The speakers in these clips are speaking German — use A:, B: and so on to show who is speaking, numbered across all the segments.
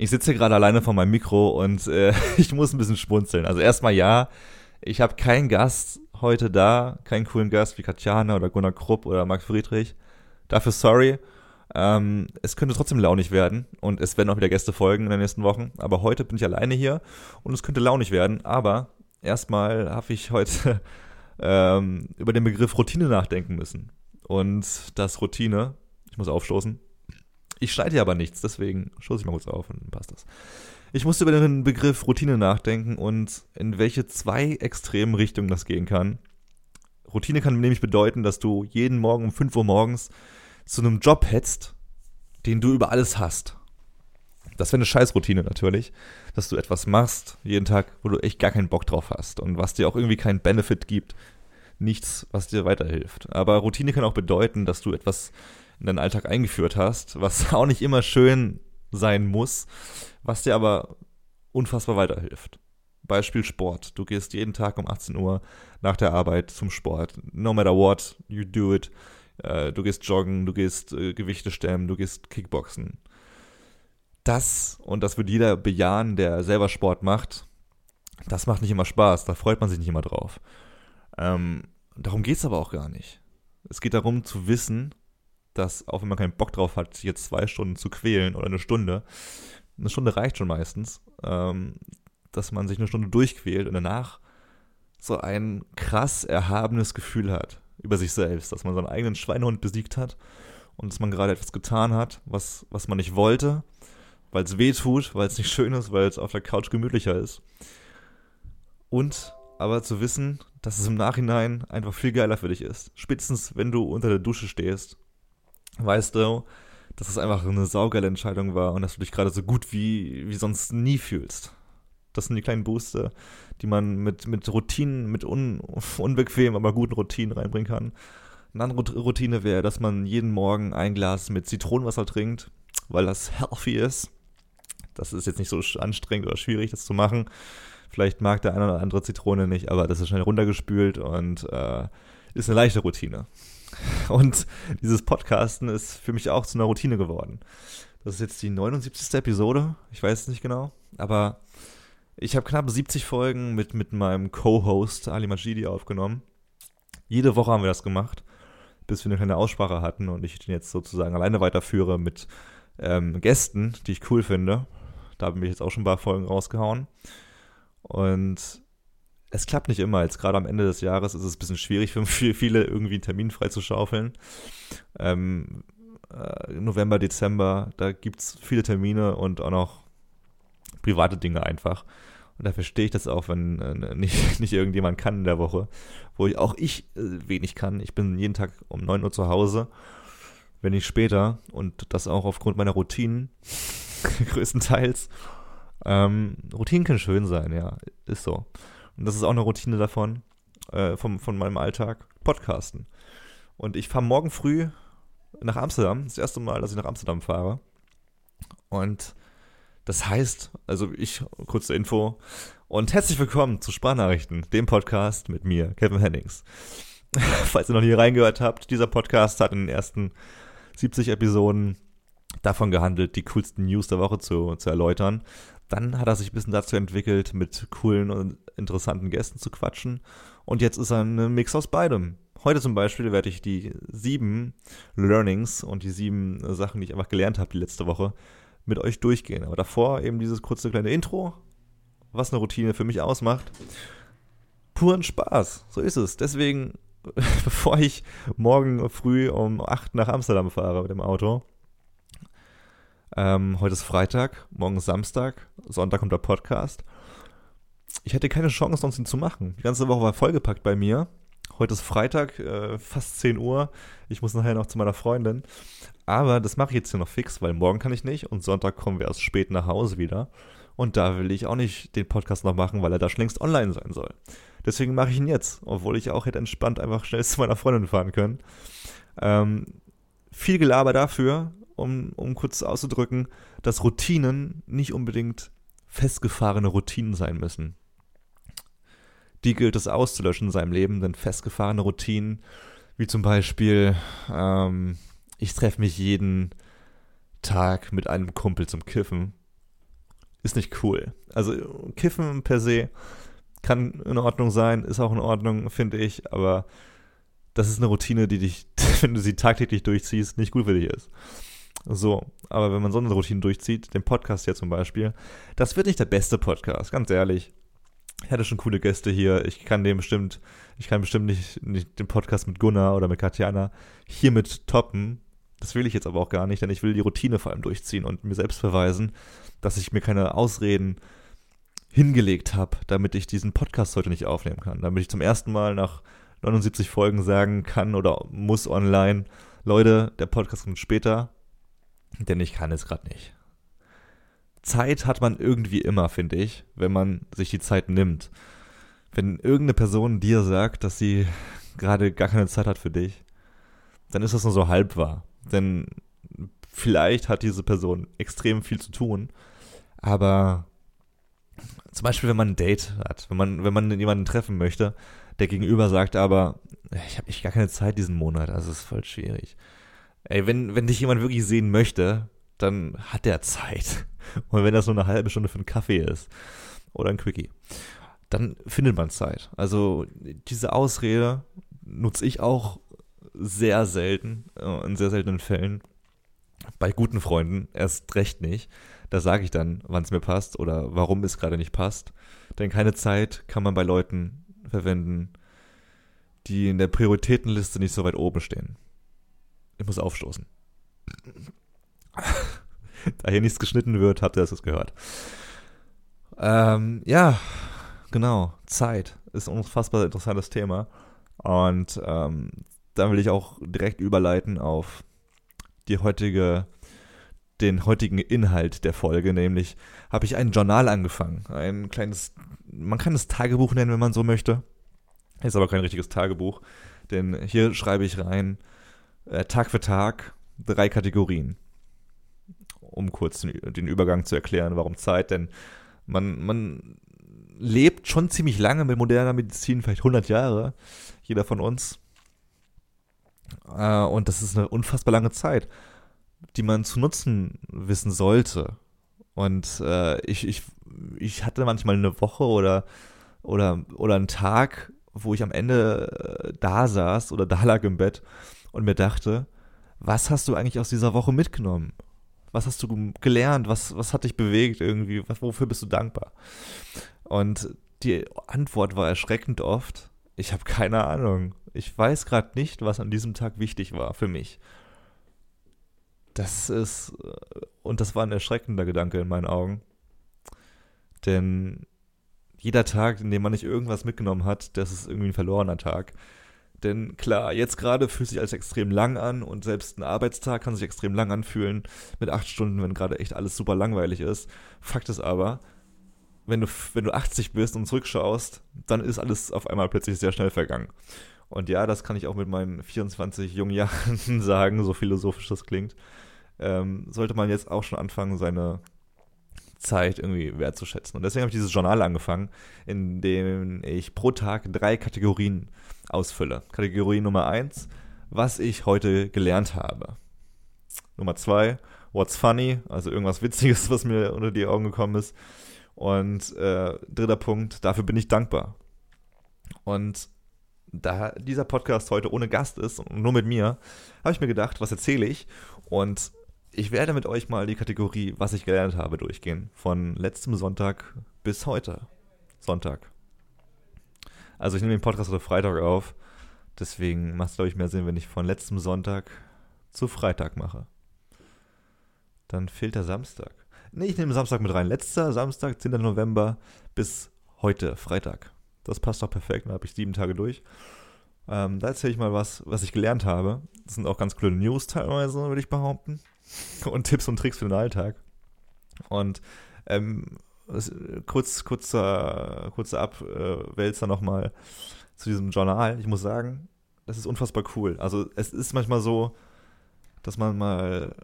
A: Ich sitze gerade alleine vor meinem Mikro und äh, ich muss ein bisschen schmunzeln. Also erstmal ja, ich habe keinen Gast heute da, keinen coolen Gast wie Katjana oder Gunnar Krupp oder Marc Friedrich. Dafür sorry. Ähm, es könnte trotzdem launig werden und es werden auch wieder Gäste folgen in den nächsten Wochen. Aber heute bin ich alleine hier und es könnte launig werden. Aber erstmal habe ich heute ähm, über den Begriff Routine nachdenken müssen. Und das Routine, ich muss aufstoßen, ich schneide hier aber nichts, deswegen stoße ich mal kurz auf und dann passt das. Ich musste über den Begriff Routine nachdenken und in welche zwei extremen Richtungen das gehen kann. Routine kann nämlich bedeuten, dass du jeden Morgen um 5 Uhr morgens zu einem Job hetzt, den du über alles hast. Das wäre eine Scheißroutine natürlich, dass du etwas machst jeden Tag, wo du echt gar keinen Bock drauf hast und was dir auch irgendwie keinen Benefit gibt, nichts, was dir weiterhilft. Aber Routine kann auch bedeuten, dass du etwas in deinen Alltag eingeführt hast, was auch nicht immer schön sein muss, was dir aber unfassbar weiterhilft. Beispiel Sport. Du gehst jeden Tag um 18 Uhr nach der Arbeit zum Sport. No matter what, you do it. Äh, du gehst joggen, du gehst äh, Gewichte stemmen, du gehst Kickboxen. Das, und das wird jeder bejahen, der selber Sport macht, das macht nicht immer Spaß, da freut man sich nicht immer drauf. Ähm, darum geht es aber auch gar nicht. Es geht darum zu wissen, dass auch wenn man keinen Bock drauf hat, jetzt zwei Stunden zu quälen oder eine Stunde, eine Stunde reicht schon meistens, ähm, dass man sich eine Stunde durchquält und danach so ein krass erhabenes Gefühl hat über sich selbst, dass man seinen eigenen Schweinehund besiegt hat und dass man gerade etwas getan hat, was, was man nicht wollte, weil es weh tut, weil es nicht schön ist, weil es auf der Couch gemütlicher ist. Und aber zu wissen, dass es im Nachhinein einfach viel geiler für dich ist. Spätestens, wenn du unter der Dusche stehst weißt du, dass es einfach eine saugeile Entscheidung war und dass du dich gerade so gut wie, wie sonst nie fühlst. Das sind die kleinen Booster, die man mit, mit Routinen, mit un, unbequemen, aber guten Routinen reinbringen kann. Eine andere Routine wäre, dass man jeden Morgen ein Glas mit Zitronenwasser trinkt, weil das healthy ist. Das ist jetzt nicht so anstrengend oder schwierig, das zu machen. Vielleicht mag der eine oder andere Zitrone nicht, aber das ist schnell runtergespült und äh, ist eine leichte Routine. Und dieses Podcasten ist für mich auch zu einer Routine geworden. Das ist jetzt die 79. Episode, ich weiß es nicht genau, aber ich habe knapp 70 Folgen mit, mit meinem Co-Host Ali Majidi aufgenommen. Jede Woche haben wir das gemacht, bis wir eine kleine Aussprache hatten und ich den jetzt sozusagen alleine weiterführe mit ähm, Gästen, die ich cool finde. Da bin ich jetzt auch schon ein paar Folgen rausgehauen. Und es klappt nicht immer. Jetzt gerade am Ende des Jahres ist es ein bisschen schwierig für viele, irgendwie einen Termin frei zu schaufeln. Ähm, äh, November, Dezember, da gibt es viele Termine und auch noch private Dinge einfach. Und da verstehe ich das auch, wenn äh, nicht, nicht irgendjemand kann in der Woche, wo ich, auch ich äh, wenig kann. Ich bin jeden Tag um 9 Uhr zu Hause, wenn nicht später. Und das auch aufgrund meiner Routinen, größtenteils. Ähm, Routinen können schön sein, ja, ist so. Und das ist auch eine Routine davon, äh, vom, von meinem Alltag, Podcasten. Und ich fahre morgen früh nach Amsterdam, das erste Mal, dass ich nach Amsterdam fahre. Und das heißt, also ich, kurze Info, und herzlich willkommen zu Sprachnachrichten, dem Podcast mit mir, Kevin Hennings. Falls ihr noch nie reingehört habt, dieser Podcast hat in den ersten 70 Episoden davon gehandelt, die coolsten News der Woche zu, zu erläutern. Dann hat er sich ein bisschen dazu entwickelt, mit coolen und interessanten Gästen zu quatschen. Und jetzt ist er ein Mix aus beidem. Heute zum Beispiel werde ich die sieben Learnings und die sieben Sachen, die ich einfach gelernt habe die letzte Woche, mit euch durchgehen. Aber davor eben dieses kurze kleine Intro, was eine Routine für mich ausmacht. Puren Spaß, so ist es. Deswegen, bevor ich morgen früh um acht nach Amsterdam fahre mit dem Auto, ähm, heute ist Freitag, morgen ist Samstag, Sonntag kommt der Podcast. Ich hätte keine Chance, sonst ihn zu machen. Die ganze Woche war vollgepackt bei mir. Heute ist Freitag, äh, fast 10 Uhr. Ich muss nachher noch zu meiner Freundin. Aber das mache ich jetzt hier noch fix, weil morgen kann ich nicht und Sonntag kommen wir erst spät nach Hause wieder. Und da will ich auch nicht den Podcast noch machen, weil er da schon längst online sein soll. Deswegen mache ich ihn jetzt, obwohl ich auch hätte entspannt einfach schnell zu meiner Freundin fahren können. Ähm, viel Gelaber dafür, um, um kurz auszudrücken, dass Routinen nicht unbedingt festgefahrene Routinen sein müssen. Die gilt es auszulöschen in seinem Leben, denn festgefahrene Routinen, wie zum Beispiel, ähm, ich treffe mich jeden Tag mit einem Kumpel zum Kiffen, ist nicht cool. Also Kiffen per se kann in Ordnung sein, ist auch in Ordnung, finde ich, aber das ist eine Routine, die dich, wenn du sie tagtäglich durchziehst, nicht gut für dich ist. So, aber wenn man so eine Routine durchzieht, den Podcast hier zum Beispiel, das wird nicht der beste Podcast, ganz ehrlich. Ich hatte schon coole Gäste hier. Ich kann dem bestimmt, ich kann bestimmt nicht, nicht den Podcast mit Gunnar oder mit Katjana hiermit toppen. Das will ich jetzt aber auch gar nicht, denn ich will die Routine vor allem durchziehen und mir selbst beweisen, dass ich mir keine Ausreden hingelegt habe, damit ich diesen Podcast heute nicht aufnehmen kann. Damit ich zum ersten Mal nach 79 Folgen sagen kann oder muss online, Leute, der Podcast kommt später, denn ich kann es gerade nicht. Zeit hat man irgendwie immer, finde ich, wenn man sich die Zeit nimmt. Wenn irgendeine Person dir sagt, dass sie gerade gar keine Zeit hat für dich, dann ist das nur so halb wahr. Denn vielleicht hat diese Person extrem viel zu tun, aber zum Beispiel, wenn man ein Date hat, wenn man, wenn man jemanden treffen möchte, der Gegenüber sagt aber, ich habe echt gar keine Zeit diesen Monat, also ist voll schwierig. Ey, wenn, wenn dich jemand wirklich sehen möchte, dann hat der Zeit. Und wenn das nur eine halbe Stunde für einen Kaffee ist oder ein Quickie, dann findet man Zeit. Also diese Ausrede nutze ich auch sehr selten, äh, in sehr seltenen Fällen. Bei guten Freunden erst recht nicht. Da sage ich dann, wann es mir passt oder warum es gerade nicht passt. Denn keine Zeit kann man bei Leuten verwenden, die in der Prioritätenliste nicht so weit oben stehen. Ich muss aufstoßen. da hier nichts geschnitten wird, habt ihr das gehört. Ähm, ja, genau. Zeit ist ein unfassbar interessantes Thema. Und ähm, dann will ich auch direkt überleiten auf die heutige, den heutigen Inhalt der Folge, nämlich habe ich ein Journal angefangen. Ein kleines, man kann es Tagebuch nennen, wenn man so möchte. Ist aber kein richtiges Tagebuch, denn hier schreibe ich rein, äh, Tag für Tag, drei Kategorien. Um kurz den, den Übergang zu erklären, warum Zeit, denn man, man lebt schon ziemlich lange mit moderner Medizin, vielleicht 100 Jahre, jeder von uns. Äh, und das ist eine unfassbar lange Zeit, die man zu nutzen wissen sollte. Und äh, ich, ich, ich hatte manchmal eine Woche oder, oder, oder einen Tag, wo ich am Ende äh, da saß oder da lag im Bett und mir dachte, was hast du eigentlich aus dieser Woche mitgenommen? Was hast du gelernt? Was, was hat dich bewegt irgendwie? Wofür bist du dankbar? Und die Antwort war erschreckend oft, ich habe keine Ahnung. Ich weiß gerade nicht, was an diesem Tag wichtig war für mich. Das ist, äh, und das war ein erschreckender Gedanke in meinen Augen. Denn jeder Tag, in dem man nicht irgendwas mitgenommen hat, das ist irgendwie ein verlorener Tag. Denn klar, jetzt gerade fühlt sich alles extrem lang an und selbst ein Arbeitstag kann sich extrem lang anfühlen mit acht Stunden, wenn gerade echt alles super langweilig ist. Fakt ist aber, wenn du, wenn du 80 bist und zurückschaust, dann ist alles auf einmal plötzlich sehr schnell vergangen. Und ja, das kann ich auch mit meinen 24 jungen Jahren sagen, so philosophisch das klingt. Ähm, sollte man jetzt auch schon anfangen, seine Zeit irgendwie wertzuschätzen. Und deswegen habe ich dieses Journal angefangen, in dem ich pro Tag drei Kategorien ausfülle. Kategorie Nummer eins, was ich heute gelernt habe. Nummer zwei, what's funny, also irgendwas Witziges, was mir unter die Augen gekommen ist. Und äh, dritter Punkt, dafür bin ich dankbar. Und da dieser Podcast heute ohne Gast ist und nur mit mir, habe ich mir gedacht, was erzähle ich? Und ich werde mit euch mal die Kategorie, was ich gelernt habe, durchgehen. Von letztem Sonntag bis heute. Sonntag. Also ich nehme den Podcast heute Freitag auf. Deswegen macht es, glaube ich, mehr Sinn, wenn ich von letztem Sonntag zu Freitag mache. Dann fehlt der Samstag. Nee, ich nehme Samstag mit rein. Letzter Samstag, 10. November bis heute, Freitag. Das passt doch perfekt, dann habe ich sieben Tage durch. Ähm, da erzähle ich mal was, was ich gelernt habe. Das sind auch ganz coole News teilweise, würde ich behaupten. Und Tipps und Tricks für den Alltag. Und ähm, kurz, kurzer, kurzer Abwälzer nochmal zu diesem Journal. Ich muss sagen, das ist unfassbar cool. Also es ist manchmal so, dass man mal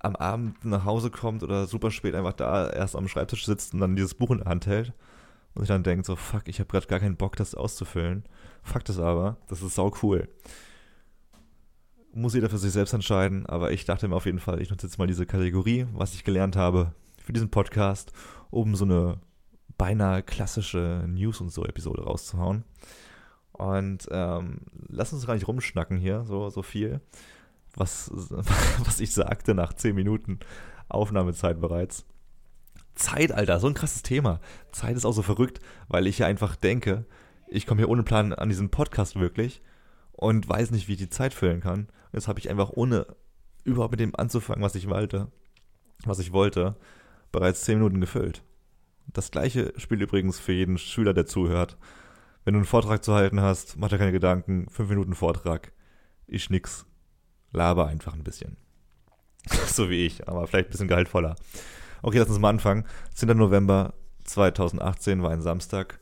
A: am Abend nach Hause kommt oder super spät einfach da erst am Schreibtisch sitzt und dann dieses Buch in der Hand hält und sich dann denkt so, fuck, ich habe gerade gar keinen Bock, das auszufüllen. Fakt ist aber, das ist sau cool. Muss jeder für sich selbst entscheiden, aber ich dachte mir auf jeden Fall, ich nutze jetzt mal diese Kategorie, was ich gelernt habe, für diesen Podcast, um so eine beinahe klassische News- und so Episode rauszuhauen. Und ähm, lass uns gar nicht rumschnacken hier, so, so viel, was, was ich sagte nach 10 Minuten Aufnahmezeit bereits. Zeit, Alter, so ein krasses Thema. Zeit ist auch so verrückt, weil ich ja einfach denke, ich komme hier ohne Plan an diesen Podcast wirklich und weiß nicht, wie ich die Zeit füllen kann. Jetzt habe ich einfach ohne überhaupt mit dem anzufangen, was ich wollte, was ich wollte, bereits 10 Minuten gefüllt. Das gleiche spielt übrigens für jeden Schüler, der zuhört. Wenn du einen Vortrag zu halten hast, mach dir keine Gedanken, 5 Minuten Vortrag, ich nix. Laber einfach ein bisschen. so wie ich, aber vielleicht ein bisschen gehaltvoller. Okay, lass uns mal anfangen. 10. November 2018 war ein Samstag.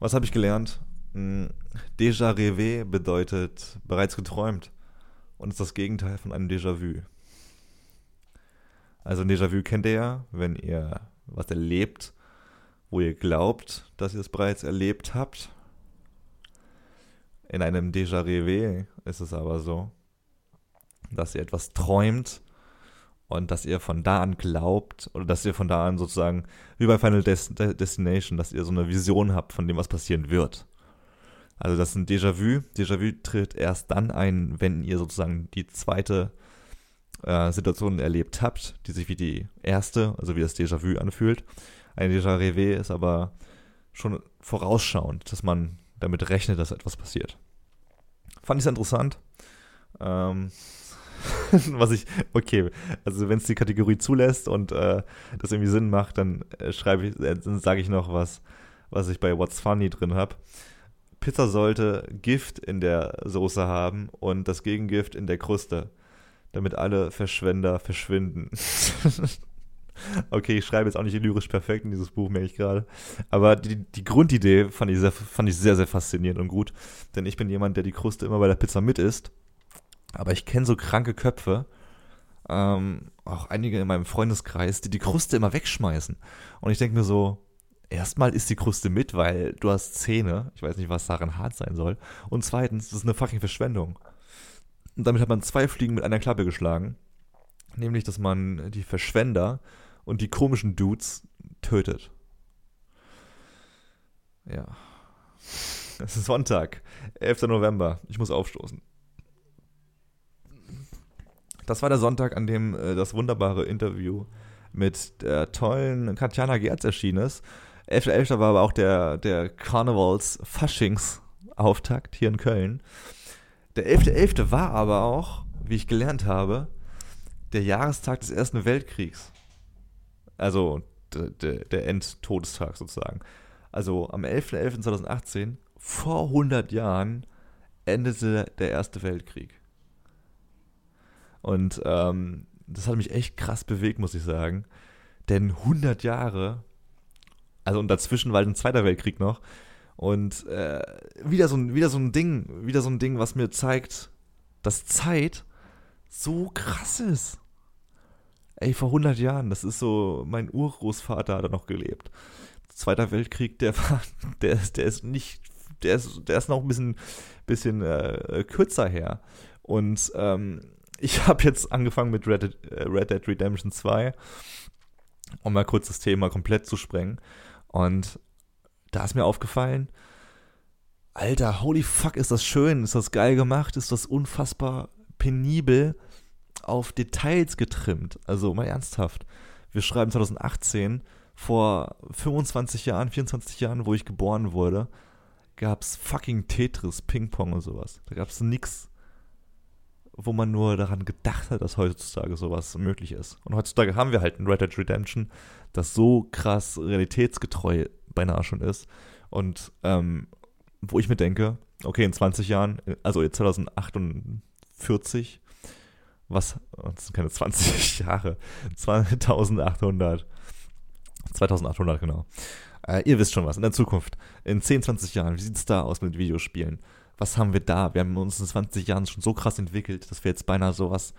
A: Was habe ich gelernt? Hm, Déjà rêvé bedeutet bereits geträumt und ist das Gegenteil von einem Déjà-vu. Also ein Déjà-vu kennt ihr ja, wenn ihr was erlebt, wo ihr glaubt, dass ihr es bereits erlebt habt. In einem Déjà-rêvé ist es aber so, dass ihr etwas träumt und dass ihr von da an glaubt oder dass ihr von da an sozusagen wie bei Final Des Destination, dass ihr so eine Vision habt von dem, was passieren wird. Also das ist ein Déjà-vu. Déjà-vu tritt erst dann ein, wenn ihr sozusagen die zweite äh, Situation erlebt habt, die sich wie die erste, also wie das Déjà-vu anfühlt. Ein Déjà-rêvé ist aber schon vorausschauend, dass man damit rechnet, dass etwas passiert. Fand ich sehr interessant. Ähm, was ich, okay, also wenn es die Kategorie zulässt und äh, das irgendwie Sinn macht, dann äh, schreibe ich, äh, sage ich noch was, was ich bei What's Funny drin habe. Pizza sollte Gift in der Soße haben und das Gegengift in der Kruste, damit alle Verschwender verschwinden. okay, ich schreibe jetzt auch nicht lyrisch perfekt in dieses Buch, merke ich gerade. Aber die, die Grundidee fand ich, sehr, fand ich sehr, sehr faszinierend und gut. Denn ich bin jemand, der die Kruste immer bei der Pizza mit isst aber ich kenne so kranke Köpfe, ähm, auch einige in meinem Freundeskreis, die die Kruste immer wegschmeißen. Und ich denke mir so, erstmal ist die Kruste mit, weil du hast Zähne. Ich weiß nicht, was daran hart sein soll. Und zweitens, das ist eine fucking Verschwendung. Und damit hat man zwei Fliegen mit einer Klappe geschlagen. Nämlich, dass man die Verschwender und die komischen Dudes tötet. Ja. Es ist Sonntag, 11. November. Ich muss aufstoßen. Das war der Sonntag, an dem äh, das wunderbare Interview mit der tollen Katjana Gerz erschienen ist. 11.11. war aber auch der, der Carnivals Faschings Auftakt hier in Köln. Der 11.11. .11. war aber auch, wie ich gelernt habe, der Jahrestag des Ersten Weltkriegs. Also der, der Endtodestag sozusagen. Also am 11.11.2018, vor 100 Jahren, endete der Erste Weltkrieg. Und ähm, das hat mich echt krass bewegt, muss ich sagen. Denn 100 Jahre, also und dazwischen war ein Zweiter Weltkrieg noch. Und äh, wieder, so ein, wieder so ein Ding, wieder so ein Ding, was mir zeigt, dass Zeit so krass ist. Ey, vor 100 Jahren, das ist so, mein Urgroßvater hat da noch gelebt. Zweiter Weltkrieg, der war, der, der ist nicht, der ist, der ist noch ein bisschen, bisschen äh, kürzer her. Und ähm, ich habe jetzt angefangen mit Red Dead, äh, Red Dead Redemption 2, um mal kurz das Thema komplett zu sprengen. Und da ist mir aufgefallen, Alter, holy fuck, ist das schön, ist das geil gemacht, ist das unfassbar penibel auf Details getrimmt. Also mal ernsthaft. Wir schreiben 2018, vor 25 Jahren, 24 Jahren, wo ich geboren wurde, gab es fucking Tetris, Ping-Pong und sowas. Da gab es nix wo man nur daran gedacht hat, dass heutzutage sowas möglich ist. Und heutzutage haben wir halt ein Red Dead Redemption, das so krass realitätsgetreu beinahe schon ist. Und ähm, wo ich mir denke, okay, in 20 Jahren, also jetzt 2048, was, das sind keine 20 Jahre, 2800, 2800 genau. Äh, ihr wisst schon was, in der Zukunft, in 10, 20 Jahren, wie sieht es da aus mit Videospielen? was haben wir da? Wir haben uns in 20 Jahren schon so krass entwickelt, dass wir jetzt beinahe sowas,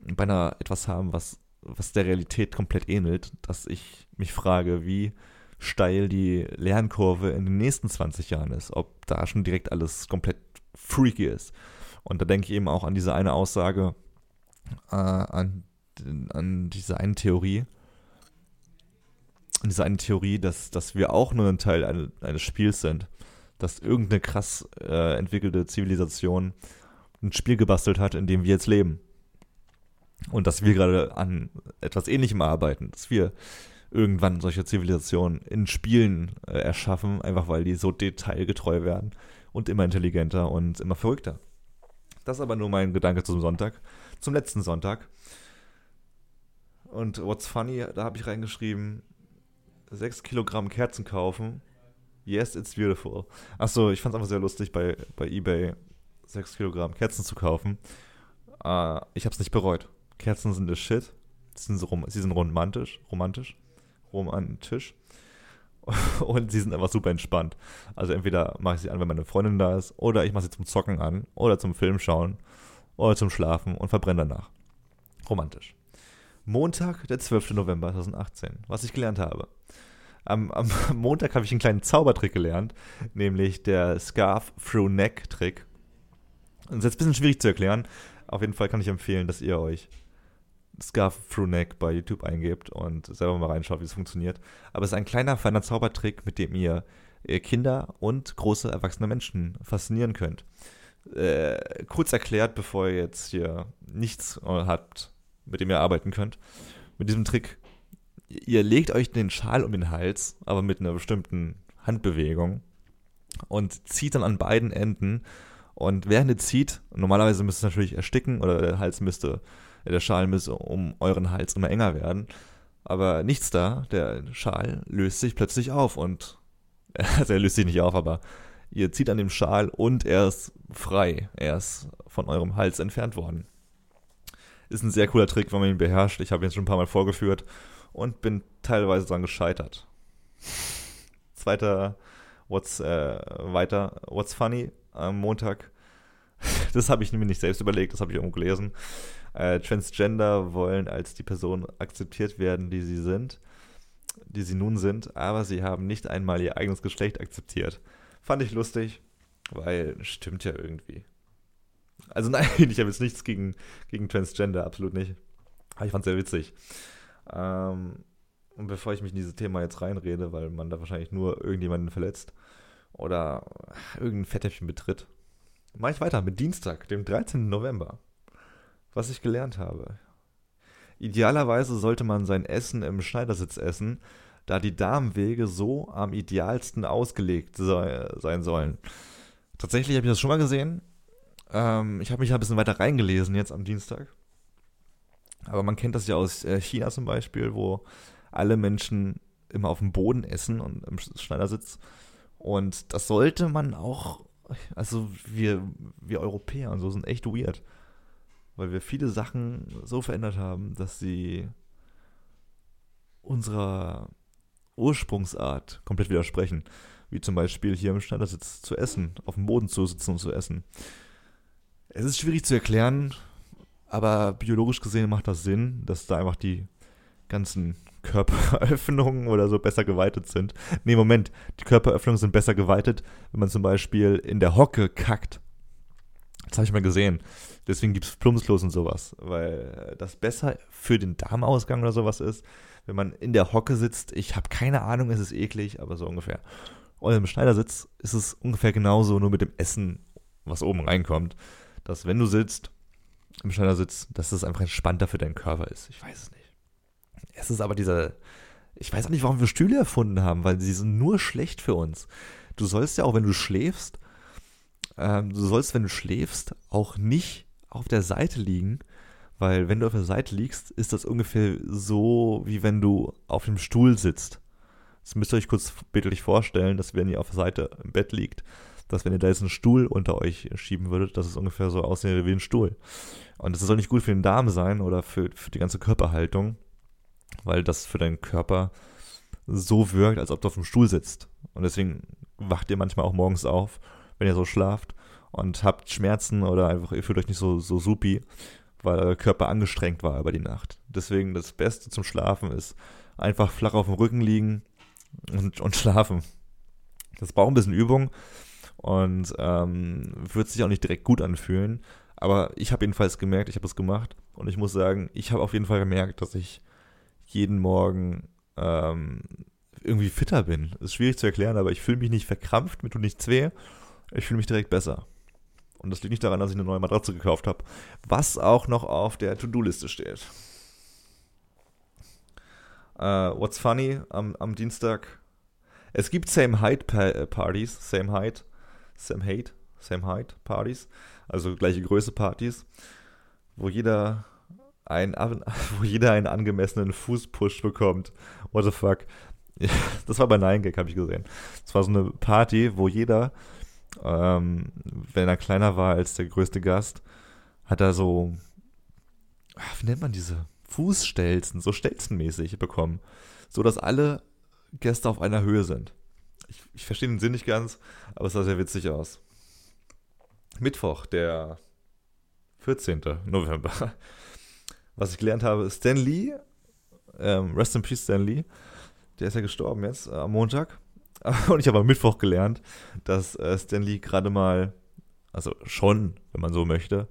A: beinahe etwas haben, was, was der Realität komplett ähnelt, dass ich mich frage, wie steil die Lernkurve in den nächsten 20 Jahren ist, ob da schon direkt alles komplett freaky ist. Und da denke ich eben auch an diese eine Aussage, äh, an, an diese eine Theorie, diese eine Theorie, dass, dass wir auch nur ein Teil eine, eines Spiels sind. Dass irgendeine krass äh, entwickelte Zivilisation ein Spiel gebastelt hat, in dem wir jetzt leben. Und dass wir gerade an etwas Ähnlichem arbeiten, dass wir irgendwann solche Zivilisationen in Spielen äh, erschaffen, einfach weil die so detailgetreu werden und immer intelligenter und immer verrückter. Das ist aber nur mein Gedanke zum Sonntag, zum letzten Sonntag. Und what's funny, da habe ich reingeschrieben, 6 Kilogramm Kerzen kaufen. Yes, it's beautiful. Achso, ich fand es einfach sehr lustig, bei, bei eBay 6 Kilogramm Kerzen zu kaufen. Uh, ich habe es nicht bereut. Kerzen sind das Shit. Sie sind, so rom sie sind romantisch, romantisch, romantisch. Und sie sind einfach super entspannt. Also entweder mache ich sie an, wenn meine Freundin da ist, oder ich mache sie zum Zocken an, oder zum Film schauen, oder zum Schlafen und verbrenne danach. Romantisch. Montag, der 12. November 2018, was ich gelernt habe. Am, am Montag habe ich einen kleinen Zaubertrick gelernt, nämlich der Scarf Through Neck Trick. Das ist jetzt ein bisschen schwierig zu erklären. Auf jeden Fall kann ich empfehlen, dass ihr euch Scarf Through Neck bei YouTube eingebt und selber mal reinschaut, wie es funktioniert. Aber es ist ein kleiner, feiner Zaubertrick, mit dem ihr Kinder und große erwachsene Menschen faszinieren könnt. Äh, kurz erklärt, bevor ihr jetzt hier nichts habt, mit dem ihr arbeiten könnt. Mit diesem Trick, ihr legt euch den Schal um den Hals, aber mit einer bestimmten Handbewegung und zieht dann an beiden Enden. Und während ihr zieht, normalerweise müsst ihr natürlich ersticken oder der Hals müsste, der Schal müsste um euren Hals immer enger werden. Aber nichts da, der Schal löst sich plötzlich auf und, also er löst sich nicht auf, aber ihr zieht an dem Schal und er ist frei. Er ist von eurem Hals entfernt worden. Ist ein sehr cooler Trick, wenn man ihn beherrscht. Ich habe ihn schon ein paar Mal vorgeführt und bin teilweise dran gescheitert. Zweiter, what's, äh, weiter, what's funny am Montag. Das habe ich mir nicht selbst überlegt, das habe ich irgendwo gelesen. Äh, Transgender wollen als die Person akzeptiert werden, die sie sind, die sie nun sind, aber sie haben nicht einmal ihr eigenes Geschlecht akzeptiert. Fand ich lustig, weil stimmt ja irgendwie. Also nein, ich habe jetzt nichts gegen, gegen Transgender, absolut nicht. Aber ich fand es sehr witzig. Ähm, und bevor ich mich in dieses Thema jetzt reinrede, weil man da wahrscheinlich nur irgendjemanden verletzt oder irgendein Fettnäpfchen betritt, mache ich weiter mit Dienstag, dem 13. November. Was ich gelernt habe. Idealerweise sollte man sein Essen im Schneidersitz essen, da die Darmwege so am idealsten ausgelegt sein sollen. Tatsächlich habe ich das schon mal gesehen. Ähm, ich habe mich ein bisschen weiter reingelesen jetzt am Dienstag. Aber man kennt das ja aus äh, China zum Beispiel, wo alle Menschen immer auf dem Boden essen und im Schneidersitz. Und das sollte man auch, also wir, wir Europäer und so sind echt weird. Weil wir viele Sachen so verändert haben, dass sie unserer Ursprungsart komplett widersprechen. Wie zum Beispiel hier im Schneidersitz zu essen, auf dem Boden zu sitzen und zu essen. Es ist schwierig zu erklären, aber biologisch gesehen macht das Sinn, dass da einfach die ganzen Körperöffnungen oder so besser geweitet sind. Nee, Moment, die Körperöffnungen sind besser geweitet, wenn man zum Beispiel in der Hocke kackt. Das habe ich mal gesehen. Deswegen gibt es Plumpsklos und sowas, weil das besser für den Darmausgang oder sowas ist, wenn man in der Hocke sitzt. Ich habe keine Ahnung, es ist eklig, aber so ungefähr. Und im Schneidersitz ist es ungefähr genauso, nur mit dem Essen, was oben reinkommt dass wenn du sitzt, im Schneidersitz, dass es einfach entspannter für deinen Körper ist. Ich weiß es nicht. Es ist aber dieser, ich weiß auch nicht, warum wir Stühle erfunden haben, weil sie sind nur schlecht für uns. Du sollst ja auch, wenn du schläfst, ähm, du sollst, wenn du schläfst, auch nicht auf der Seite liegen, weil wenn du auf der Seite liegst, ist das ungefähr so, wie wenn du auf dem Stuhl sitzt. Das müsst ihr euch kurz bildlich vorstellen, dass wenn ihr auf der Seite im Bett liegt, dass wenn ihr da jetzt einen Stuhl unter euch schieben würdet, dass es ungefähr so aussehen wie ein Stuhl. Und das soll nicht gut für den Darm sein oder für, für die ganze Körperhaltung, weil das für deinen Körper so wirkt, als ob du auf dem Stuhl sitzt. Und deswegen wacht ihr manchmal auch morgens auf, wenn ihr so schlaft und habt Schmerzen oder einfach ihr fühlt euch nicht so, so supi, weil euer Körper angestrengt war über die Nacht. Deswegen das Beste zum Schlafen ist einfach flach auf dem Rücken liegen und, und schlafen. Das braucht ein bisschen Übung, und ähm, wird sich auch nicht direkt gut anfühlen. Aber ich habe jedenfalls gemerkt, ich habe es gemacht und ich muss sagen, ich habe auf jeden Fall gemerkt, dass ich jeden Morgen ähm, irgendwie fitter bin. Ist schwierig zu erklären, aber ich fühle mich nicht verkrampft, mir tut nichts weh. Ich fühle mich direkt besser. Und das liegt nicht daran, dass ich eine neue Matratze gekauft habe, was auch noch auf der To-Do-Liste steht. Uh, what's funny am, am Dienstag? Es gibt Same Height äh, Partys, Same Height, Same Height, Same Height Partys, also gleiche Größe Partys, wo jeder ein, wo jeder einen angemessenen Fußpush bekommt. What the fuck? Das war bei Nine Gag, habe ich gesehen. Das war so eine Party, wo jeder, ähm, wenn er kleiner war als der größte Gast, hat er so, wie nennt man diese Fußstelzen, so stelzenmäßig bekommen, so dass alle Gäste auf einer Höhe sind. Ich, ich verstehe den Sinn nicht ganz, aber es sah sehr witzig aus. Mittwoch, der 14. November. Was ich gelernt habe, Stan Lee, ähm, Rest in Peace Stan Lee, der ist ja gestorben jetzt äh, am Montag. Und ich habe am Mittwoch gelernt, dass äh, Stan Lee gerade mal, also schon, wenn man so möchte,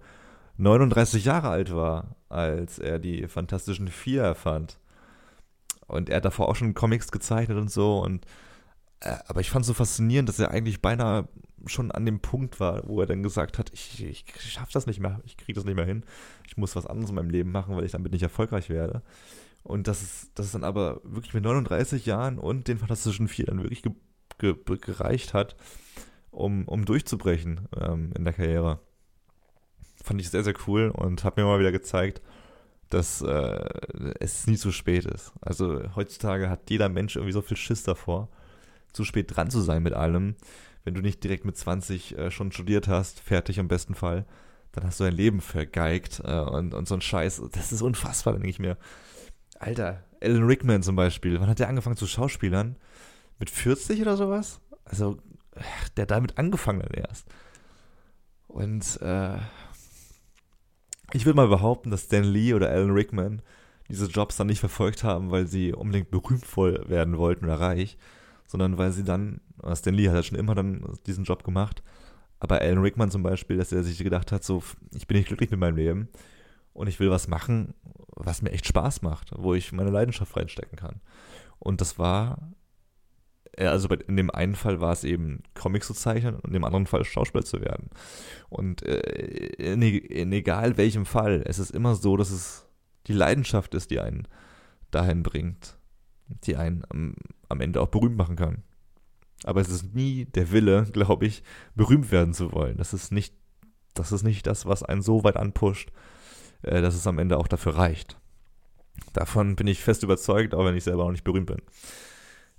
A: 39 Jahre alt war, als er die Fantastischen Vier erfand. Und er hat davor auch schon Comics gezeichnet und so. Und aber ich fand es so faszinierend, dass er eigentlich beinahe schon an dem Punkt war, wo er dann gesagt hat, ich, ich schaffe das nicht mehr, ich kriege das nicht mehr hin. Ich muss was anderes in meinem Leben machen, weil ich damit nicht erfolgreich werde. Und dass es, dass es dann aber wirklich mit 39 Jahren und den Fantastischen Vier dann wirklich ge, ge, gereicht hat, um, um durchzubrechen ähm, in der Karriere fand ich sehr, sehr cool und hat mir mal wieder gezeigt, dass äh, es nie zu spät ist. Also heutzutage hat jeder Mensch irgendwie so viel Schiss davor, zu spät dran zu sein mit allem. Wenn du nicht direkt mit 20 äh, schon studiert hast, fertig im besten Fall, dann hast du dein Leben vergeigt äh, und, und so ein Scheiß. Das ist unfassbar, denke ich mir. Alter, Alan Rickman zum Beispiel, wann hat der angefangen zu Schauspielern? Mit 40 oder sowas? Also, der hat damit angefangen dann erst. Und äh, ich würde mal behaupten, dass Stan Lee oder Alan Rickman diese Jobs dann nicht verfolgt haben, weil sie unbedingt berühmt werden wollten oder reich, sondern weil sie dann, Stan Lee hat ja schon immer dann diesen Job gemacht, aber Alan Rickman zum Beispiel, dass er sich gedacht hat, so, ich bin nicht glücklich mit meinem Leben und ich will was machen, was mir echt Spaß macht, wo ich meine Leidenschaft reinstecken kann. Und das war also in dem einen Fall war es eben Comics zu zeichnen und in dem anderen Fall Schauspieler zu werden. Und äh, in, in, egal welchem Fall, es ist immer so, dass es die Leidenschaft ist, die einen dahin bringt, die einen am, Ende auch berühmt machen kann. Aber es ist nie der Wille, glaube ich, berühmt werden zu wollen. Das ist nicht, das ist nicht das, was einen so weit anpusht, äh, dass es am Ende auch dafür reicht. Davon bin ich fest überzeugt, auch wenn ich selber noch nicht berühmt bin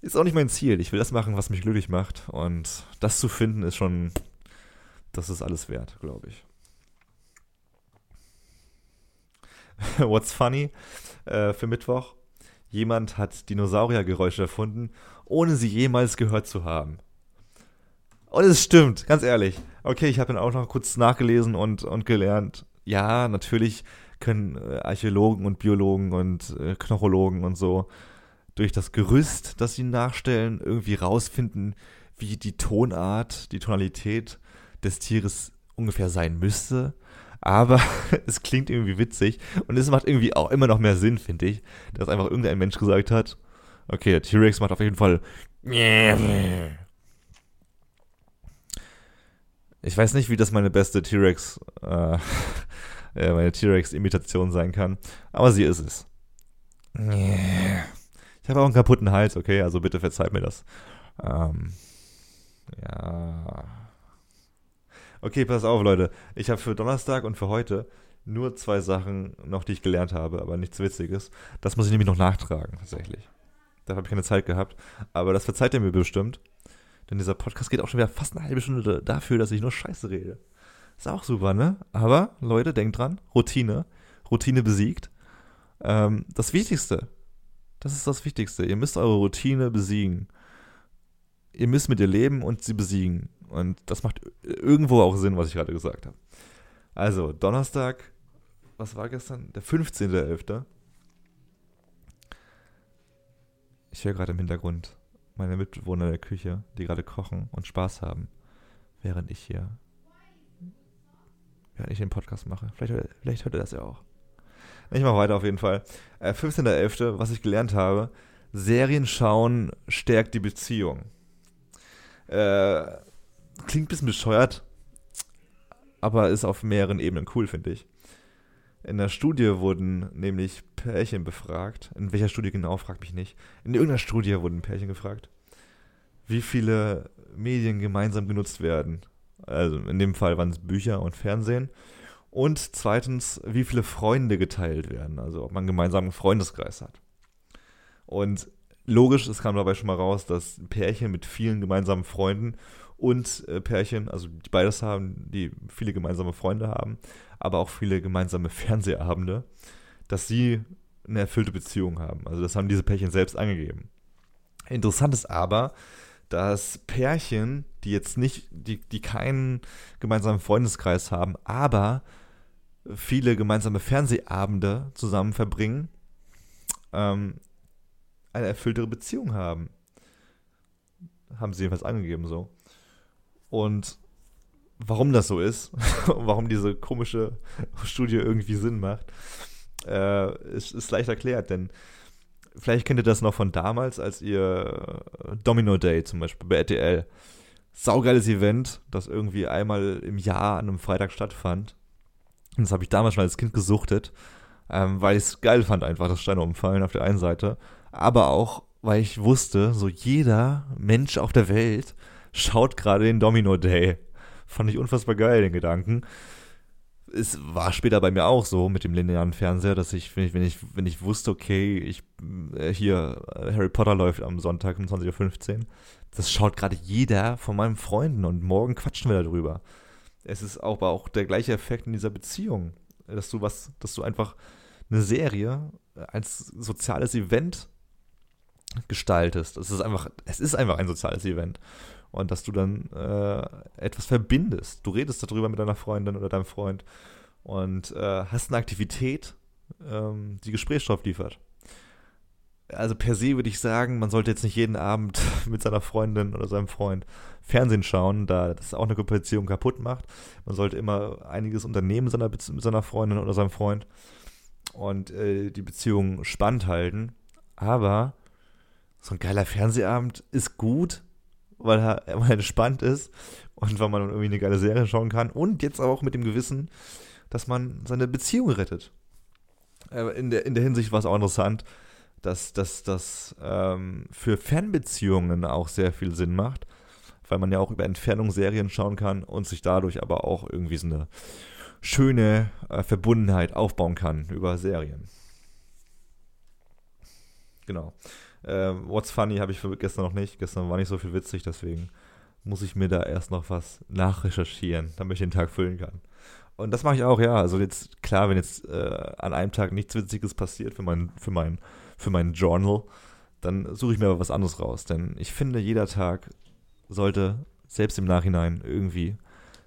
A: ist auch nicht mein Ziel. Ich will das machen, was mich glücklich macht. Und das zu finden ist schon, das ist alles wert, glaube ich. What's funny äh, für Mittwoch? Jemand hat Dinosauriergeräusche erfunden, ohne sie jemals gehört zu haben. Und es stimmt, ganz ehrlich. Okay, ich habe dann auch noch kurz nachgelesen und, und gelernt. Ja, natürlich können äh, Archäologen und Biologen und äh, Knochologen und so durch das Gerüst, das sie nachstellen, irgendwie rausfinden, wie die Tonart, die Tonalität des Tieres ungefähr sein müsste. Aber es klingt irgendwie witzig und es macht irgendwie auch immer noch mehr Sinn, finde ich, dass einfach irgendein Mensch gesagt hat, okay, der T-Rex macht auf jeden Fall. Ich weiß nicht, wie das meine beste T-Rex, äh, meine T-Rex-Imitation sein kann, aber sie ist es. Ich habe auch einen kaputten Hals, okay, also bitte verzeiht mir das. Ähm, ja. Okay, pass auf, Leute. Ich habe für Donnerstag und für heute nur zwei Sachen noch, die ich gelernt habe, aber nichts Witziges. Das muss ich nämlich noch nachtragen, tatsächlich. Da habe ich keine Zeit gehabt. Aber das verzeiht ihr mir bestimmt. Denn dieser Podcast geht auch schon wieder fast eine halbe Stunde dafür, dass ich nur Scheiße rede. Ist auch super, ne? Aber, Leute, denkt dran, Routine. Routine besiegt. Ähm, das Wichtigste das ist das Wichtigste. Ihr müsst eure Routine besiegen. Ihr müsst mit ihr leben und sie besiegen. Und das macht irgendwo auch Sinn, was ich gerade gesagt habe. Also, Donnerstag, was war gestern? Der 15.11. Ich höre gerade im Hintergrund meine Mitbewohner der Küche, die gerade kochen und Spaß haben, während ich hier, während ich den Podcast mache. Vielleicht, vielleicht hört ihr das ja auch. Ich mache weiter auf jeden Fall. Äh, 15.11., was ich gelernt habe, Serien schauen stärkt die Beziehung. Äh, klingt ein bisschen bescheuert, aber ist auf mehreren Ebenen cool, finde ich. In der Studie wurden nämlich Pärchen befragt. In welcher Studie genau, fragt mich nicht. In irgendeiner Studie wurden Pärchen gefragt, wie viele Medien gemeinsam genutzt werden. Also in dem Fall waren es Bücher und Fernsehen. Und zweitens, wie viele Freunde geteilt werden. Also ob man gemeinsam einen Freundeskreis hat. Und logisch, es kam dabei schon mal raus, dass Pärchen mit vielen gemeinsamen Freunden und äh, Pärchen, also die beides haben, die viele gemeinsame Freunde haben, aber auch viele gemeinsame Fernsehabende, dass sie eine erfüllte Beziehung haben. Also das haben diese Pärchen selbst angegeben. Interessant ist aber, dass Pärchen, die jetzt nicht, die, die keinen gemeinsamen Freundeskreis haben, aber viele gemeinsame Fernsehabende zusammen verbringen, ähm, eine erfülltere Beziehung haben. Haben sie jedenfalls angegeben so. Und warum das so ist, warum diese komische Studie irgendwie Sinn macht, äh, ist, ist leicht erklärt, denn vielleicht kennt ihr das noch von damals, als ihr Domino Day zum Beispiel bei RTL, saugeiles Event, das irgendwie einmal im Jahr an einem Freitag stattfand. Und das habe ich damals schon als Kind gesuchtet, ähm, weil ich es geil fand, einfach das Steine umfallen auf der einen Seite, aber auch, weil ich wusste, so jeder Mensch auf der Welt schaut gerade den Domino Day. Fand ich unfassbar geil, den Gedanken. Es war später bei mir auch so mit dem linearen Fernseher, dass ich, wenn ich, wenn ich, wenn ich wusste, okay, ich äh, hier äh, Harry Potter läuft am Sonntag um 20.15 Uhr, das schaut gerade jeder von meinen Freunden und morgen quatschen wir darüber. Es ist aber auch der gleiche Effekt in dieser Beziehung, dass du was, dass du einfach eine Serie als soziales Event gestaltest. Es ist einfach, es ist einfach ein soziales Event und dass du dann äh, etwas verbindest. Du redest darüber mit deiner Freundin oder deinem Freund und äh, hast eine Aktivität, ähm, die Gesprächsstoff liefert. Also per se würde ich sagen, man sollte jetzt nicht jeden Abend mit seiner Freundin oder seinem Freund Fernsehen schauen, da das auch eine Beziehung kaputt macht. Man sollte immer einiges unternehmen mit seiner, mit seiner Freundin oder seinem Freund und äh, die Beziehung spannend halten. Aber so ein geiler Fernsehabend ist gut, weil er, weil entspannt ist und weil man irgendwie eine geile Serie schauen kann und jetzt auch mit dem Gewissen, dass man seine Beziehung rettet. Äh, in der, in der Hinsicht war es auch interessant, dass das ähm, für Fernbeziehungen auch sehr viel Sinn macht, weil man ja auch über Entfernung Serien schauen kann und sich dadurch aber auch irgendwie so eine schöne äh, Verbundenheit aufbauen kann über Serien. Genau. Äh, What's Funny habe ich für gestern noch nicht. Gestern war nicht so viel witzig, deswegen muss ich mir da erst noch was nachrecherchieren, damit ich den Tag füllen kann. Und das mache ich auch, ja. Also jetzt, klar, wenn jetzt äh, an einem Tag nichts Witziges passiert für mein, für mein, für mein Journal, dann suche ich mir aber was anderes raus. Denn ich finde, jeder Tag sollte selbst im Nachhinein irgendwie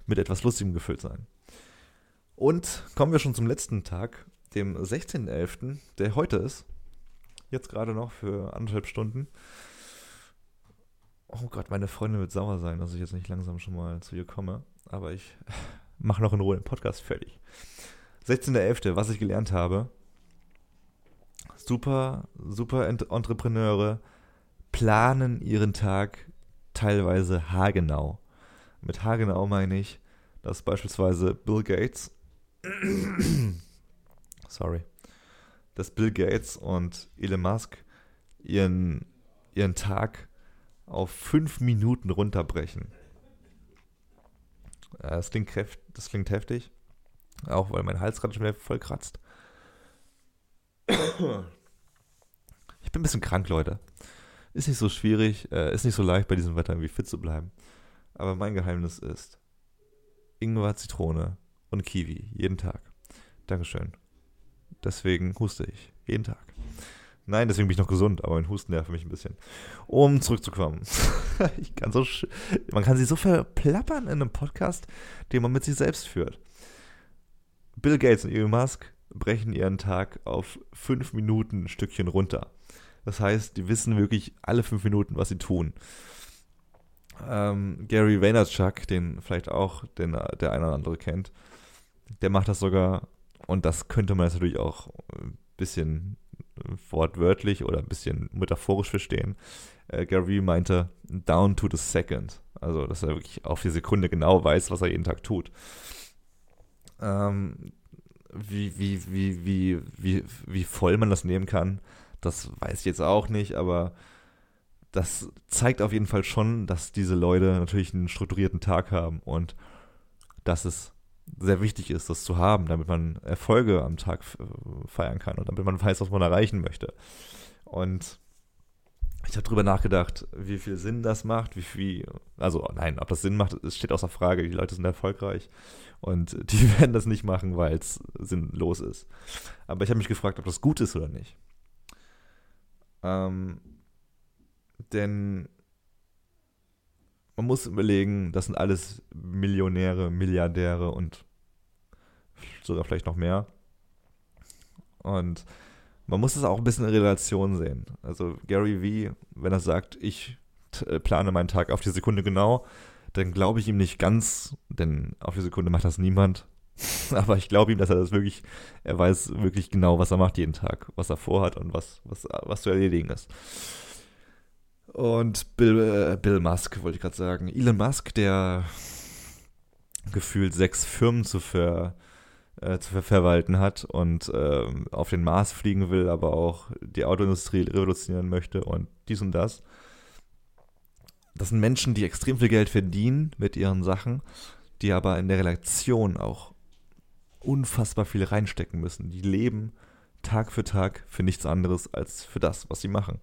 A: mit etwas Lustigem gefüllt sein. Und kommen wir schon zum letzten Tag, dem 16.11., der heute ist. Jetzt gerade noch für anderthalb Stunden. Oh Gott, meine Freundin wird sauer sein, dass ich jetzt nicht langsam schon mal zu ihr komme. Aber ich mache noch in Ruhe den Podcast fertig. 16.11., was ich gelernt habe. Super, super Entrepreneure planen ihren Tag teilweise haargenau. Mit haargenau meine ich, dass beispielsweise Bill Gates, sorry, dass Bill Gates und Elon Musk ihren, ihren Tag auf fünf Minuten runterbrechen. Das klingt, das klingt heftig, auch weil mein Hals gerade schon wieder voll kratzt. Ich bin ein bisschen krank, Leute. Ist nicht so schwierig, äh, ist nicht so leicht bei diesem Wetter irgendwie fit zu bleiben. Aber mein Geheimnis ist Ingwer, Zitrone und Kiwi jeden Tag. Dankeschön. Deswegen huste ich. Jeden Tag. Nein, deswegen bin ich noch gesund, aber mein Husten nervt mich ein bisschen. Um zurückzukommen. ich kann so man kann sich so verplappern in einem Podcast, den man mit sich selbst führt. Bill Gates und Elon Musk brechen ihren Tag auf fünf Minuten ein Stückchen runter. Das heißt, die wissen wirklich alle fünf Minuten, was sie tun. Ähm, Gary Vaynerchuk, den vielleicht auch den, der eine oder andere kennt, der macht das sogar und das könnte man jetzt natürlich auch ein bisschen wortwörtlich oder ein bisschen metaphorisch verstehen. Äh, Gary meinte, down to the second. Also, dass er wirklich auf die Sekunde genau weiß, was er jeden Tag tut. Ähm, wie, wie, wie, wie, wie, wie voll man das nehmen kann, das weiß ich jetzt auch nicht, aber das zeigt auf jeden Fall schon, dass diese Leute natürlich einen strukturierten Tag haben und dass es sehr wichtig ist, das zu haben, damit man Erfolge am Tag feiern kann und damit man weiß, was man erreichen möchte. Und ich habe darüber nachgedacht, wie viel Sinn das macht, wie viel, also nein, ob das Sinn macht, es steht außer Frage. Die Leute sind erfolgreich und die werden das nicht machen, weil es sinnlos ist. Aber ich habe mich gefragt, ob das gut ist oder nicht. Ähm, denn man muss überlegen, das sind alles Millionäre, Milliardäre und sogar vielleicht noch mehr. Und man muss es auch ein bisschen in Relation sehen. Also Gary Vee, wenn er sagt, ich äh, plane meinen Tag auf die Sekunde genau, dann glaube ich ihm nicht ganz, denn auf die Sekunde macht das niemand. Aber ich glaube ihm, dass er das wirklich, er weiß wirklich genau, was er macht jeden Tag, was er vorhat und was, was, was zu erledigen ist. Und Bill, äh, Bill Musk, wollte ich gerade sagen. Elon Musk, der gefühlt sechs Firmen zu, ver, äh, zu ver verwalten hat und äh, auf den Mars fliegen will, aber auch die Autoindustrie revolutionieren möchte und dies und das. Das sind Menschen, die extrem viel Geld verdienen mit ihren Sachen, die aber in der Relation auch unfassbar viel reinstecken müssen. Die leben Tag für Tag für nichts anderes als für das, was sie machen.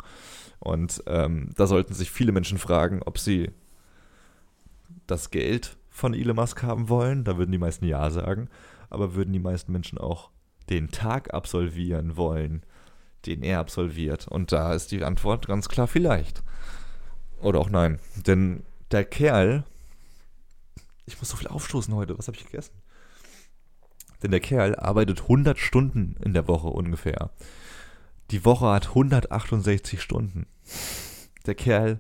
A: Und ähm, da sollten sich viele Menschen fragen, ob sie das Geld von Elon Musk haben wollen. Da würden die meisten Ja sagen. Aber würden die meisten Menschen auch den Tag absolvieren wollen, den er absolviert? Und da ist die Antwort ganz klar vielleicht. Oder auch nein. Denn der Kerl, ich muss so viel aufstoßen heute, was habe ich gegessen? Denn der Kerl arbeitet 100 Stunden in der Woche ungefähr. Die Woche hat 168 Stunden. Der Kerl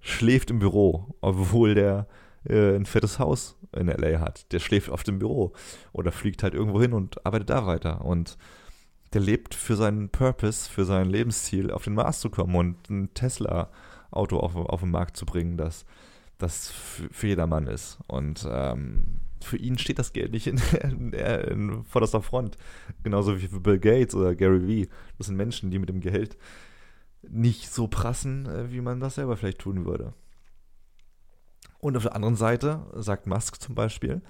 A: schläft im Büro, obwohl der äh, ein fettes Haus in LA hat. Der schläft auf dem Büro oder fliegt halt irgendwo hin und arbeitet da weiter. Und der lebt für seinen Purpose, für sein Lebensziel, auf den Mars zu kommen und ein Tesla-Auto auf, auf den Markt zu bringen, das, das für, jedermann ist. Und ähm, für ihn steht das Geld nicht in, in, in vorderster Front. Genauso wie für Bill Gates oder Gary Vee. Das sind Menschen, die mit dem Geld nicht so prassen, äh, wie man das selber vielleicht tun würde. Und auf der anderen Seite sagt Musk zum Beispiel,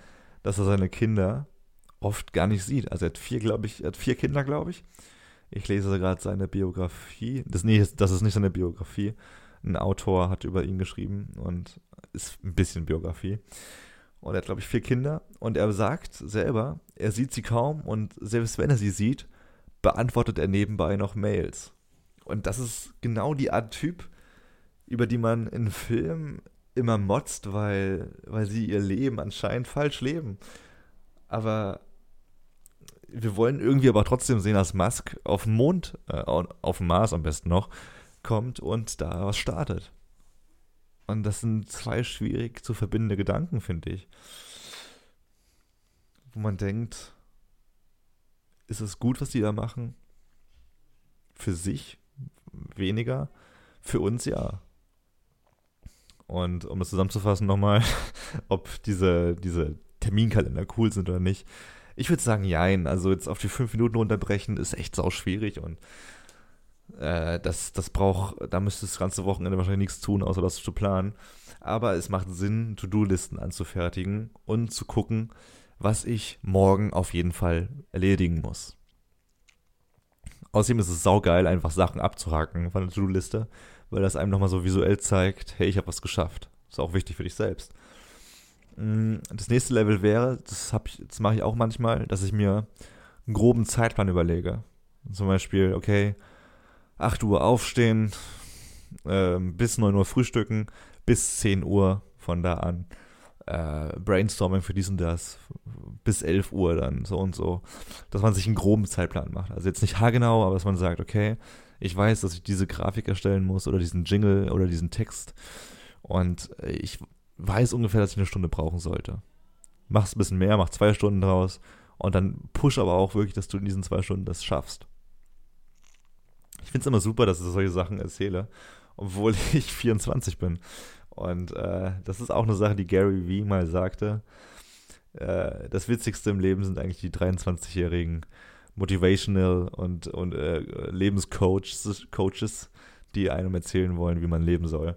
A: dass er seine Kinder oft gar nicht sieht. Also er hat vier, glaube ich, er hat vier Kinder, glaube ich. Ich lese gerade seine Biografie. Das, nee, das ist nicht seine Biografie. Ein Autor hat über ihn geschrieben und ist ein bisschen Biografie. Und er hat, glaube ich, vier Kinder. Und er sagt selber, er sieht sie kaum und selbst wenn er sie sieht, beantwortet er nebenbei noch Mails. Und das ist genau die Art Typ, über die man in Filmen immer motzt, weil, weil sie ihr Leben anscheinend falsch leben. Aber wir wollen irgendwie aber trotzdem sehen, dass Musk auf dem Mond, äh, auf dem Mars am besten noch, kommt und da was startet. Und das sind zwei schwierig zu verbindende Gedanken, finde ich. Wo man denkt, ist es gut, was die da machen? Für sich weniger, für uns ja. Und um das zusammenzufassen nochmal, ob diese, diese Terminkalender cool sind oder nicht. Ich würde sagen, jein. Also jetzt auf die fünf Minuten runterbrechen ist echt sau schwierig und äh, das, das braucht, da müsste das ganze Wochenende wahrscheinlich nichts tun, außer das zu planen. Aber es macht Sinn, To-Do-Listen anzufertigen und zu gucken, was ich morgen auf jeden Fall erledigen muss. Außerdem ist es saugeil, einfach Sachen abzuhaken von der To-Do-Liste, weil das einem nochmal so visuell zeigt, hey, ich habe was geschafft. Ist auch wichtig für dich selbst. Mm, das nächste Level wäre, das, das mache ich auch manchmal, dass ich mir einen groben Zeitplan überlege. Zum Beispiel, okay, 8 Uhr aufstehen, äh, bis 9 Uhr frühstücken, bis 10 Uhr von da an. Äh, Brainstorming für dies und das, bis 11 Uhr dann so und so. Dass man sich einen groben Zeitplan macht. Also jetzt nicht haargenau, aber dass man sagt, okay, ich weiß, dass ich diese Grafik erstellen muss oder diesen Jingle oder diesen Text. Und ich weiß ungefähr, dass ich eine Stunde brauchen sollte. Mach's ein bisschen mehr, mach zwei Stunden draus und dann push aber auch wirklich, dass du in diesen zwei Stunden das schaffst. Ich finde es immer super, dass ich solche Sachen erzähle, obwohl ich 24 bin. Und äh, das ist auch eine Sache, die Gary Vee mal sagte. Äh, das Witzigste im Leben sind eigentlich die 23-jährigen Motivational und, und äh, Lebenscoaches, Coaches, die einem erzählen wollen, wie man leben soll.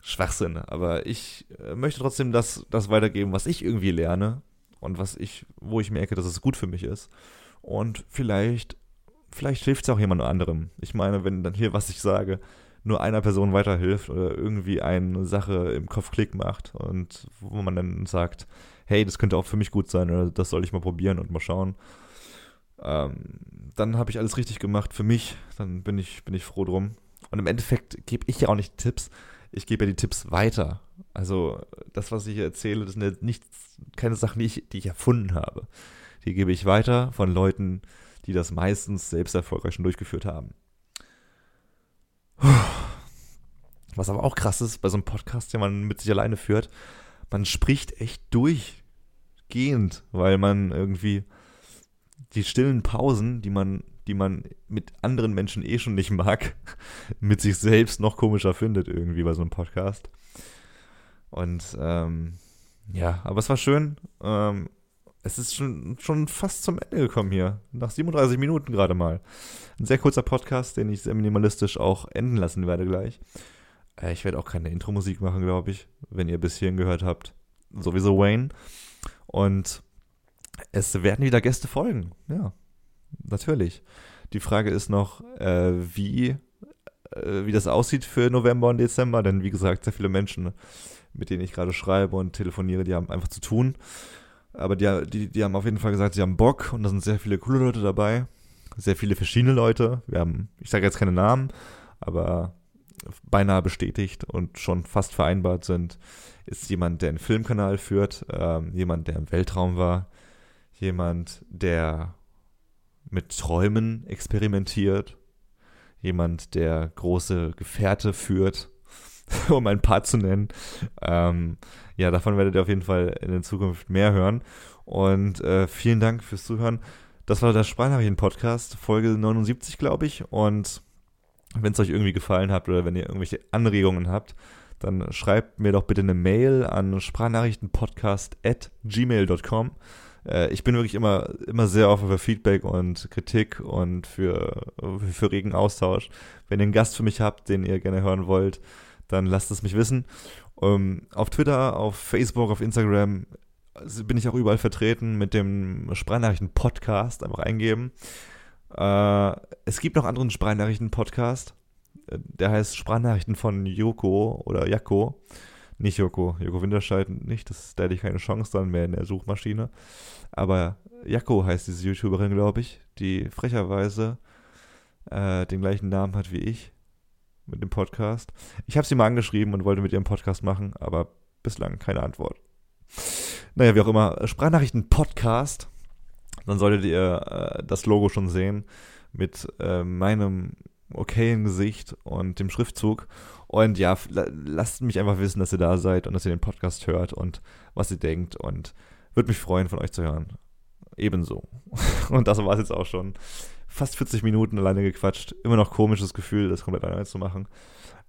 A: Schwachsinn, aber ich äh, möchte trotzdem das, das weitergeben, was ich irgendwie lerne und was ich, wo ich merke, dass es gut für mich ist. Und vielleicht, vielleicht hilft es auch jemand anderem. Ich meine, wenn dann hier, was ich sage, nur einer Person weiterhilft oder irgendwie eine Sache im Kopf Klick macht und wo man dann sagt, hey, das könnte auch für mich gut sein oder das soll ich mal probieren und mal schauen, ähm, dann habe ich alles richtig gemacht für mich, dann bin ich, bin ich froh drum. Und im Endeffekt gebe ich ja auch nicht Tipps, ich gebe ja die Tipps weiter. Also das, was ich hier erzähle, das sind ja nicht, keine Sachen, die ich, die ich erfunden habe. Die gebe ich weiter von Leuten, die das meistens selbst erfolgreich schon durchgeführt haben. Was aber auch krass ist, bei so einem Podcast, den man mit sich alleine führt, man spricht echt durchgehend, weil man irgendwie die stillen Pausen, die man, die man mit anderen Menschen eh schon nicht mag, mit sich selbst noch komischer findet irgendwie bei so einem Podcast. Und ähm, ja, aber es war schön. Ähm, es ist schon, schon fast zum Ende gekommen hier. Nach 37 Minuten gerade mal. Ein sehr kurzer Podcast, den ich sehr minimalistisch auch enden lassen werde gleich. Äh, ich werde auch keine Intro-Musik machen, glaube ich, wenn ihr bis hierhin gehört habt. Sowieso Wayne. Und es werden wieder Gäste folgen. Ja, natürlich. Die Frage ist noch, äh, wie, äh, wie das aussieht für November und Dezember, denn wie gesagt, sehr viele Menschen, mit denen ich gerade schreibe und telefoniere, die haben einfach zu tun. Aber die, die, die haben auf jeden Fall gesagt, sie haben Bock und da sind sehr viele coole Leute dabei. Sehr viele verschiedene Leute. Wir haben, ich sage jetzt keine Namen, aber beinahe bestätigt und schon fast vereinbart sind, ist jemand, der einen Filmkanal führt, ähm, jemand, der im Weltraum war, jemand, der mit Träumen experimentiert, jemand, der große Gefährte führt, um ein paar zu nennen. Ähm, ja, davon werdet ihr auf jeden Fall in der Zukunft mehr hören. Und äh, vielen Dank fürs Zuhören. Das war der Sprachnachrichten-Podcast, Folge 79, glaube ich. Und wenn es euch irgendwie gefallen hat oder wenn ihr irgendwelche Anregungen habt, dann schreibt mir doch bitte eine Mail an sprachnachrichtenpodcast.gmail.com. Äh, ich bin wirklich immer, immer sehr offen für Feedback und Kritik und für, für regen Austausch. Wenn ihr einen Gast für mich habt, den ihr gerne hören wollt, dann lasst es mich wissen. Um, ähm, auf Twitter, auf Facebook, auf Instagram bin ich auch überall vertreten mit dem Sprachnachrichten-Podcast. Einfach eingeben. Äh, es gibt noch anderen Sprachnachrichten-Podcast. Äh, der heißt Sprachnachrichten von Joko oder Jako. Nicht Joko. Joko Winterscheid nicht. Das, da hätte ich keine Chance dann mehr in der Suchmaschine. Aber Jako heißt diese YouTuberin, glaube ich, die frecherweise äh, den gleichen Namen hat wie ich mit dem Podcast. Ich habe sie mal angeschrieben und wollte mit ihrem Podcast machen, aber bislang keine Antwort. Naja, wie auch immer, Sprachnachrichten-Podcast. Dann solltet ihr äh, das Logo schon sehen mit äh, meinem okayen Gesicht und dem Schriftzug. Und ja, lasst mich einfach wissen, dass ihr da seid und dass ihr den Podcast hört und was ihr denkt. Und würde mich freuen, von euch zu hören. Ebenso. Und das war es jetzt auch schon. Fast 40 Minuten alleine gequatscht. Immer noch komisches Gefühl, das komplett alleine zu machen.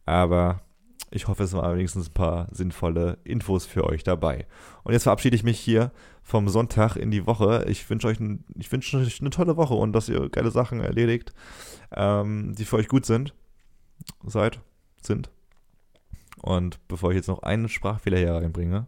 A: Aber ich hoffe, es waren wenigstens ein paar sinnvolle Infos für euch dabei. Und jetzt verabschiede ich mich hier vom Sonntag in die Woche. Ich wünsche euch, ein, ich wünsche euch eine tolle Woche und dass ihr geile Sachen erledigt, ähm, die für euch gut sind. Seid, sind. Und bevor ich jetzt noch einen Sprachfehler hier reinbringe,